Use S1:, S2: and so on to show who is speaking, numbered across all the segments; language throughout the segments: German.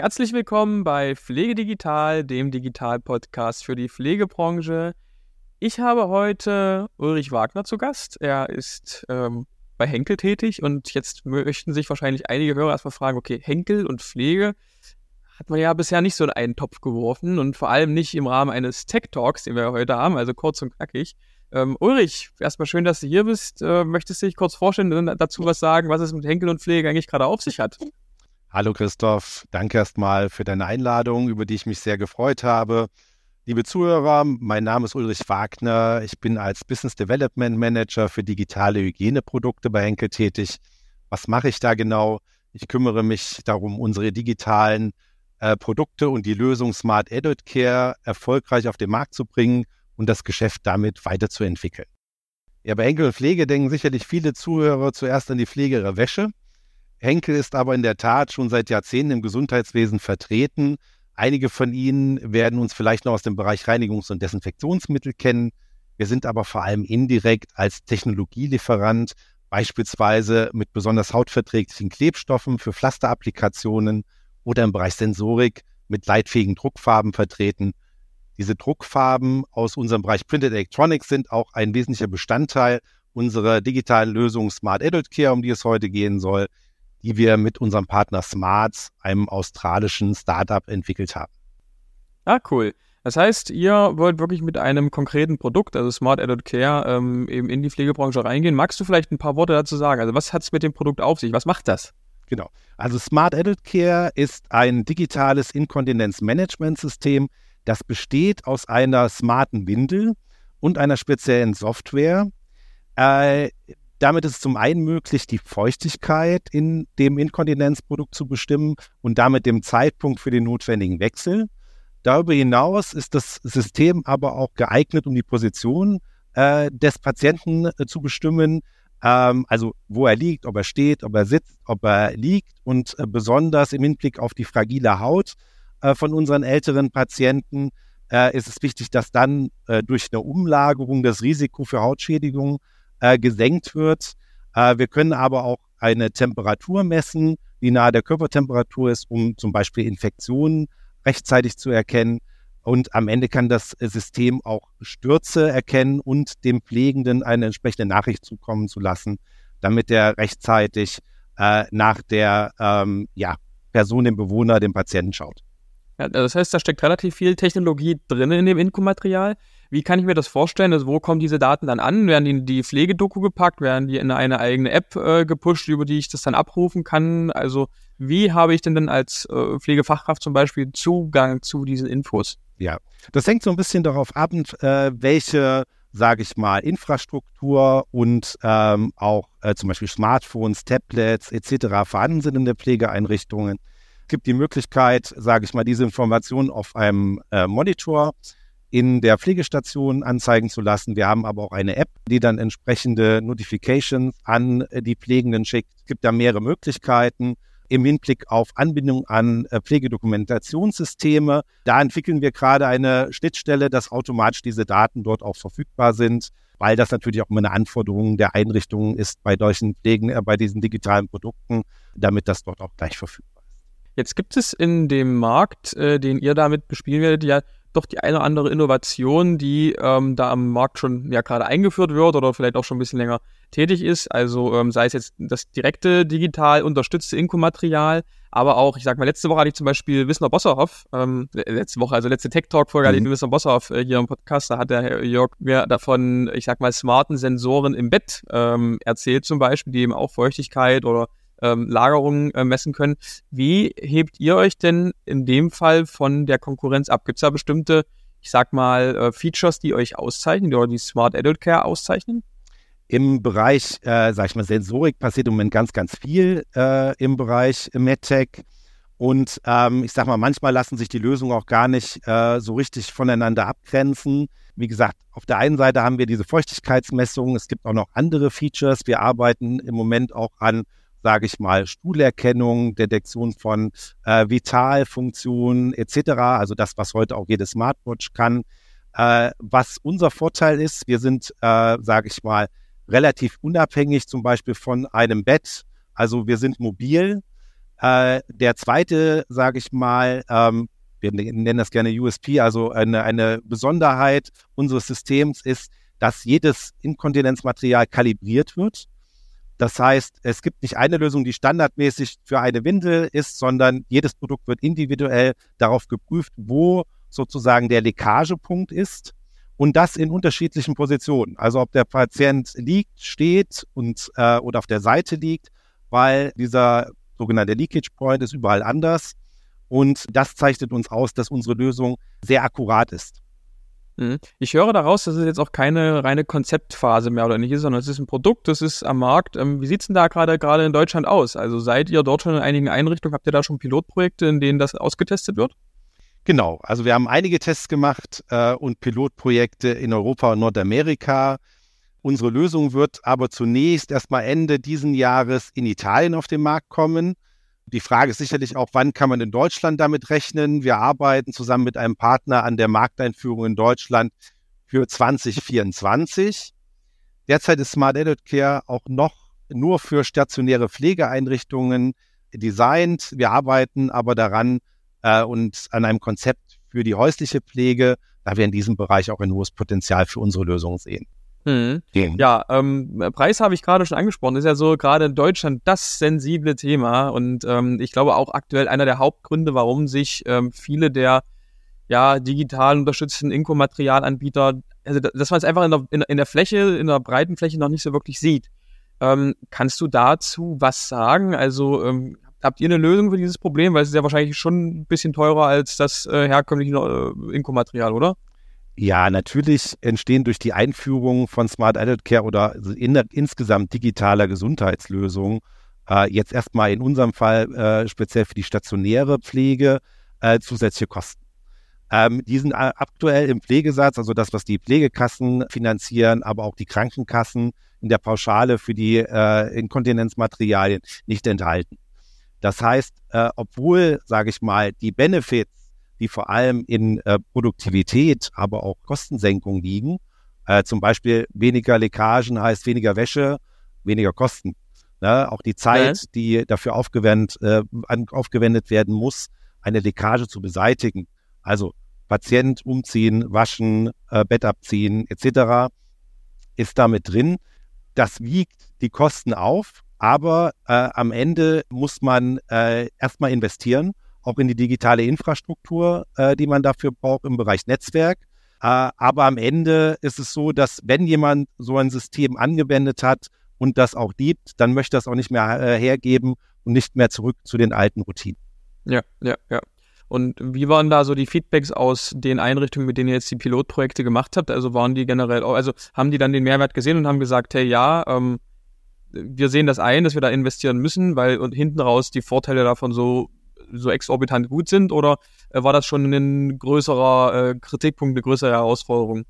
S1: Herzlich willkommen bei Pflege Digital, dem Digital-Podcast für die Pflegebranche. Ich habe heute Ulrich Wagner zu Gast. Er ist ähm, bei Henkel tätig und jetzt möchten sich wahrscheinlich einige Hörer erstmal fragen, okay, Henkel und Pflege hat man ja bisher nicht so in einen Topf geworfen und vor allem nicht im Rahmen eines Tech Talks, den wir heute haben, also kurz und knackig. Ähm, Ulrich, erstmal schön, dass du hier bist. Äh, möchtest du dich kurz vorstellen und dazu was sagen, was es mit Henkel und Pflege eigentlich gerade auf sich hat?
S2: Hallo Christoph, danke erstmal für deine Einladung, über die ich mich sehr gefreut habe. Liebe Zuhörer, mein Name ist Ulrich Wagner. Ich bin als Business Development Manager für digitale Hygieneprodukte bei Henkel tätig. Was mache ich da genau? Ich kümmere mich darum, unsere digitalen äh, Produkte und die Lösung Smart Adult Care erfolgreich auf den Markt zu bringen und das Geschäft damit weiterzuentwickeln. Ja, bei Henkel und Pflege denken sicherlich viele Zuhörer zuerst an die Pflege ihrer Wäsche. Henkel ist aber in der Tat schon seit Jahrzehnten im Gesundheitswesen vertreten. Einige von Ihnen werden uns vielleicht noch aus dem Bereich Reinigungs- und Desinfektionsmittel kennen. Wir sind aber vor allem indirekt als Technologielieferant, beispielsweise mit besonders hautverträglichen Klebstoffen für Pflasterapplikationen oder im Bereich Sensorik mit leitfähigen Druckfarben vertreten diese Druckfarben aus unserem Bereich Printed Electronics sind auch ein wesentlicher Bestandteil unserer digitalen Lösung Smart Adult Care, um die es heute gehen soll, die wir mit unserem Partner Smarts, einem australischen Startup, entwickelt haben.
S1: Ah, cool. Das heißt, ihr wollt wirklich mit einem konkreten Produkt, also Smart Adult Care, ähm, eben in die Pflegebranche reingehen. Magst du vielleicht ein paar Worte dazu sagen? Also was hat es mit dem Produkt auf sich? Was macht das?
S2: Genau. Also Smart Adult Care ist ein digitales Inkontinenzmanagementsystem, das besteht aus einer smarten Windel und einer speziellen Software. Äh, damit ist es zum einen möglich, die Feuchtigkeit in dem Inkontinenzprodukt zu bestimmen und damit den Zeitpunkt für den notwendigen Wechsel. Darüber hinaus ist das System aber auch geeignet, um die Position äh, des Patienten äh, zu bestimmen, ähm, also wo er liegt, ob er steht, ob er sitzt, ob er liegt und äh, besonders im Hinblick auf die fragile Haut äh, von unseren älteren Patienten äh, ist es wichtig, dass dann äh, durch eine Umlagerung das Risiko für Hautschädigung äh, gesenkt wird. Äh, wir können aber auch eine Temperatur messen, die nahe der Körpertemperatur ist, um zum Beispiel Infektionen rechtzeitig zu erkennen. Und am Ende kann das System auch Stürze erkennen und dem Pflegenden eine entsprechende Nachricht zukommen zu lassen, damit er rechtzeitig äh, nach der ähm, ja, Person, dem Bewohner, dem Patienten schaut.
S1: Ja, das heißt, da steckt relativ viel Technologie drin in dem Inkomaterial. Wie kann ich mir das vorstellen? Also wo kommen diese Daten dann an? Werden die in die Pflegedoku gepackt? Werden die in eine eigene App äh, gepusht, über die ich das dann abrufen kann? Also wie habe ich denn dann als äh, Pflegefachkraft zum Beispiel Zugang zu diesen Infos?
S2: Ja, das hängt so ein bisschen darauf ab, äh, welche, sage ich mal, Infrastruktur und ähm, auch äh, zum Beispiel Smartphones, Tablets etc. vorhanden sind in der Pflegeeinrichtungen gibt die Möglichkeit, sage ich mal, diese Informationen auf einem äh, Monitor in der Pflegestation anzeigen zu lassen. Wir haben aber auch eine App, die dann entsprechende Notifications an die Pflegenden schickt. Es gibt da mehrere Möglichkeiten im Hinblick auf Anbindung an äh, Pflegedokumentationssysteme. Da entwickeln wir gerade eine Schnittstelle, dass automatisch diese Daten dort auch verfügbar sind, weil das natürlich auch immer eine Anforderung der Einrichtungen ist bei solchen Pflegen, äh, bei diesen digitalen Produkten, damit das dort auch gleich verfügbar ist.
S1: Jetzt gibt es in dem Markt, äh, den ihr damit bespielen werdet, ja doch die eine oder andere Innovation, die ähm, da am Markt schon ja gerade eingeführt wird oder vielleicht auch schon ein bisschen länger tätig ist. Also ähm, sei es jetzt das direkte digital unterstützte Inkomaterial, aber auch, ich sag mal, letzte Woche hatte ich zum Beispiel Wissner Bosserhoff, ähm, letzte Woche, also letzte Tech Talk Folge mhm. hatte ich Wissner Bosserhoff äh, hier im Podcast, da hat der Herr Jörg mir davon, ich sag mal, smarten Sensoren im Bett ähm, erzählt zum Beispiel, die eben auch Feuchtigkeit oder ähm, Lagerungen äh, messen können. Wie hebt ihr euch denn in dem Fall von der Konkurrenz ab? Gibt es da bestimmte, ich sag mal, äh, Features, die euch auszeichnen, die die Smart Adult Care auszeichnen?
S2: Im Bereich, äh, sag ich mal, Sensorik passiert im Moment ganz, ganz viel äh, im Bereich MedTech. Und ähm, ich sag mal, manchmal lassen sich die Lösungen auch gar nicht äh, so richtig voneinander abgrenzen. Wie gesagt, auf der einen Seite haben wir diese Feuchtigkeitsmessungen. Es gibt auch noch andere Features. Wir arbeiten im Moment auch an sage ich mal, Stuhlerkennung, Detektion von äh, Vitalfunktionen etc., also das, was heute auch jede Smartwatch kann. Äh, was unser Vorteil ist, wir sind, äh, sage ich mal, relativ unabhängig zum Beispiel von einem Bett. Also wir sind mobil. Äh, der zweite, sage ich mal, ähm, wir nennen das gerne USP, also eine, eine Besonderheit unseres Systems ist, dass jedes Inkontinenzmaterial kalibriert wird. Das heißt, es gibt nicht eine Lösung, die standardmäßig für eine Windel ist, sondern jedes Produkt wird individuell darauf geprüft, wo sozusagen der Leckagepunkt ist und das in unterschiedlichen Positionen. Also ob der Patient liegt, steht und äh, oder auf der Seite liegt, weil dieser sogenannte Leakage Point ist überall anders und das zeichnet uns aus, dass unsere Lösung sehr akkurat ist.
S1: Mhm. Ich höre daraus, dass es jetzt auch keine reine Konzeptphase mehr oder nicht ist, sondern es ist ein Produkt, das ist am Markt. Ähm, wie sieht es denn da gerade gerade in Deutschland aus? Also seid ihr dort schon in einigen Einrichtungen, habt ihr da schon Pilotprojekte, in denen das ausgetestet wird?
S2: Genau, also wir haben einige Tests gemacht äh, und Pilotprojekte in Europa und Nordamerika. Unsere Lösung wird aber zunächst erstmal Ende diesen Jahres in Italien auf den Markt kommen. Die Frage ist sicherlich auch, wann kann man in Deutschland damit rechnen? Wir arbeiten zusammen mit einem Partner an der Markteinführung in Deutschland für 2024. Derzeit ist Smart Adult Care auch noch nur für stationäre Pflegeeinrichtungen designt. Wir arbeiten aber daran äh, und an einem Konzept für die häusliche Pflege, da wir in diesem Bereich auch ein hohes Potenzial für unsere Lösung sehen.
S1: Mhm. Ja, ähm, Preis habe ich gerade schon angesprochen. Ist ja so gerade in Deutschland das sensible Thema und ähm, ich glaube auch aktuell einer der Hauptgründe, warum sich ähm, viele der ja digital unterstützten Inkomaterialanbieter, also dass man es einfach in der, in, in, der Fläche, in der breiten Fläche noch nicht so wirklich sieht. Ähm, kannst du dazu was sagen? Also ähm, habt ihr eine Lösung für dieses Problem? Weil es ist ja wahrscheinlich schon ein bisschen teurer als das äh, herkömmliche äh, Inkomaterial, oder?
S2: Ja, natürlich entstehen durch die Einführung von Smart Adult Care oder in, insgesamt digitaler Gesundheitslösungen äh, jetzt erstmal in unserem Fall äh, speziell für die stationäre Pflege äh, zusätzliche Kosten. Ähm, die sind aktuell im Pflegesatz, also das, was die Pflegekassen finanzieren, aber auch die Krankenkassen in der Pauschale für die äh, Inkontinenzmaterialien nicht enthalten. Das heißt, äh, obwohl, sage ich mal, die Benefits die vor allem in äh, Produktivität, aber auch Kostensenkung liegen. Äh, zum Beispiel weniger Leckagen heißt weniger Wäsche, weniger Kosten. Ne? Auch die Zeit, ja. die dafür aufgewendet, äh, aufgewendet werden muss, eine Leckage zu beseitigen. Also Patient umziehen, waschen, äh, Bett abziehen etc. ist damit drin. Das wiegt die Kosten auf, aber äh, am Ende muss man äh, erstmal investieren auch in die digitale Infrastruktur, äh, die man dafür braucht im Bereich Netzwerk. Äh, aber am Ende ist es so, dass wenn jemand so ein System angewendet hat und das auch liebt, dann möchte das auch nicht mehr äh, hergeben und nicht mehr zurück zu den alten Routinen.
S1: Ja, ja, ja. Und wie waren da so die Feedbacks aus den Einrichtungen, mit denen ihr jetzt die Pilotprojekte gemacht habt? Also waren die generell, also haben die dann den Mehrwert gesehen und haben gesagt, hey ja, ähm, wir sehen das ein, dass wir da investieren müssen, weil und hinten raus die Vorteile davon so so exorbitant gut sind oder äh, war das schon ein größerer äh, Kritikpunkt, eine größere Herausforderung?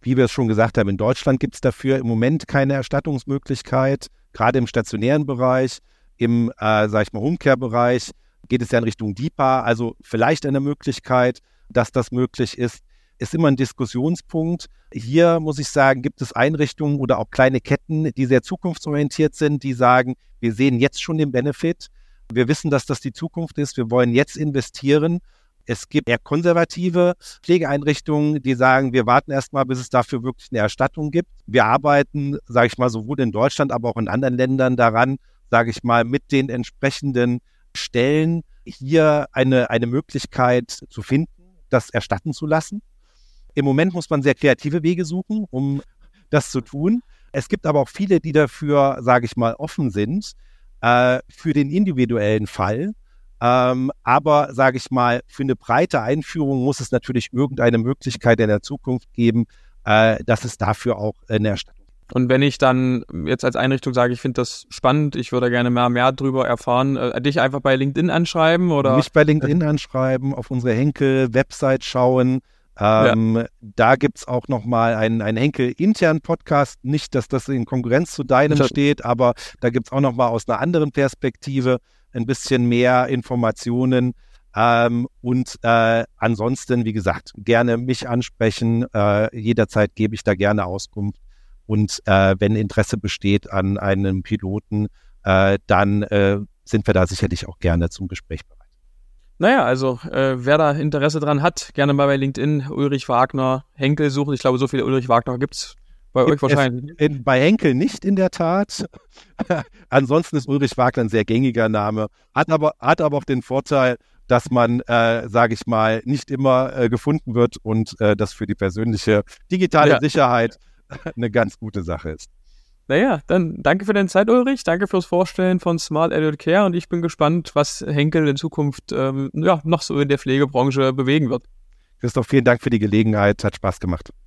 S2: Wie wir es schon gesagt haben, in Deutschland gibt es dafür im Moment keine Erstattungsmöglichkeit, gerade im stationären Bereich, im, äh, sag ich mal, Homecare-Bereich geht es ja in Richtung DIPA, also vielleicht eine Möglichkeit, dass das möglich ist, ist immer ein Diskussionspunkt. Hier muss ich sagen, gibt es Einrichtungen oder auch kleine Ketten, die sehr zukunftsorientiert sind, die sagen, wir sehen jetzt schon den Benefit. Wir wissen, dass das die Zukunft ist. Wir wollen jetzt investieren. Es gibt eher konservative Pflegeeinrichtungen, die sagen, wir warten erstmal, bis es dafür wirklich eine Erstattung gibt. Wir arbeiten, sage ich mal, sowohl in Deutschland, aber auch in anderen Ländern daran, sage ich mal, mit den entsprechenden Stellen hier eine, eine Möglichkeit zu finden, das erstatten zu lassen. Im Moment muss man sehr kreative Wege suchen, um das zu tun. Es gibt aber auch viele, die dafür, sage ich mal, offen sind äh, für den individuellen Fall. Ähm, aber sage ich mal, für eine breite Einführung muss es natürlich irgendeine Möglichkeit in der Zukunft geben, äh, dass es dafür auch eine Erstattung
S1: und wenn ich dann jetzt als Einrichtung sage, ich finde das spannend, ich würde gerne mehr, mehr drüber erfahren, äh, dich einfach bei LinkedIn anschreiben oder?
S2: Mich bei LinkedIn anschreiben, auf unsere Henkel-Website schauen, ähm, ja. Da gibt es auch nochmal einen, einen Henkel-internen Podcast. Nicht, dass das in Konkurrenz zu deinem ja. steht, aber da gibt es auch nochmal aus einer anderen Perspektive ein bisschen mehr Informationen. Ähm, und äh, ansonsten, wie gesagt, gerne mich ansprechen. Äh, jederzeit gebe ich da gerne Auskunft. Und äh, wenn Interesse besteht an einem Piloten, äh, dann äh, sind wir da sicherlich auch gerne zum Gespräch bereit.
S1: Naja, also äh, wer da Interesse dran hat, gerne mal bei LinkedIn Ulrich Wagner Henkel suchen. Ich glaube, so viele Ulrich Wagner gibt's bei
S2: Gibt
S1: euch wahrscheinlich.
S2: In, bei Henkel nicht in der Tat. Ansonsten ist Ulrich Wagner ein sehr gängiger Name, hat aber, hat aber auch den Vorteil, dass man, äh, sage ich mal, nicht immer äh, gefunden wird und äh, das für die persönliche digitale
S1: Ja.
S2: Sicherheit eine ganz gute Sache ist.
S1: Naja, dann danke für deine Zeit, Ulrich. Danke fürs Vorstellen von Smart Adult Care und ich bin gespannt, was Henkel in Zukunft ähm, ja, noch so in der Pflegebranche bewegen wird.
S2: Christoph, vielen Dank für die Gelegenheit, hat Spaß gemacht.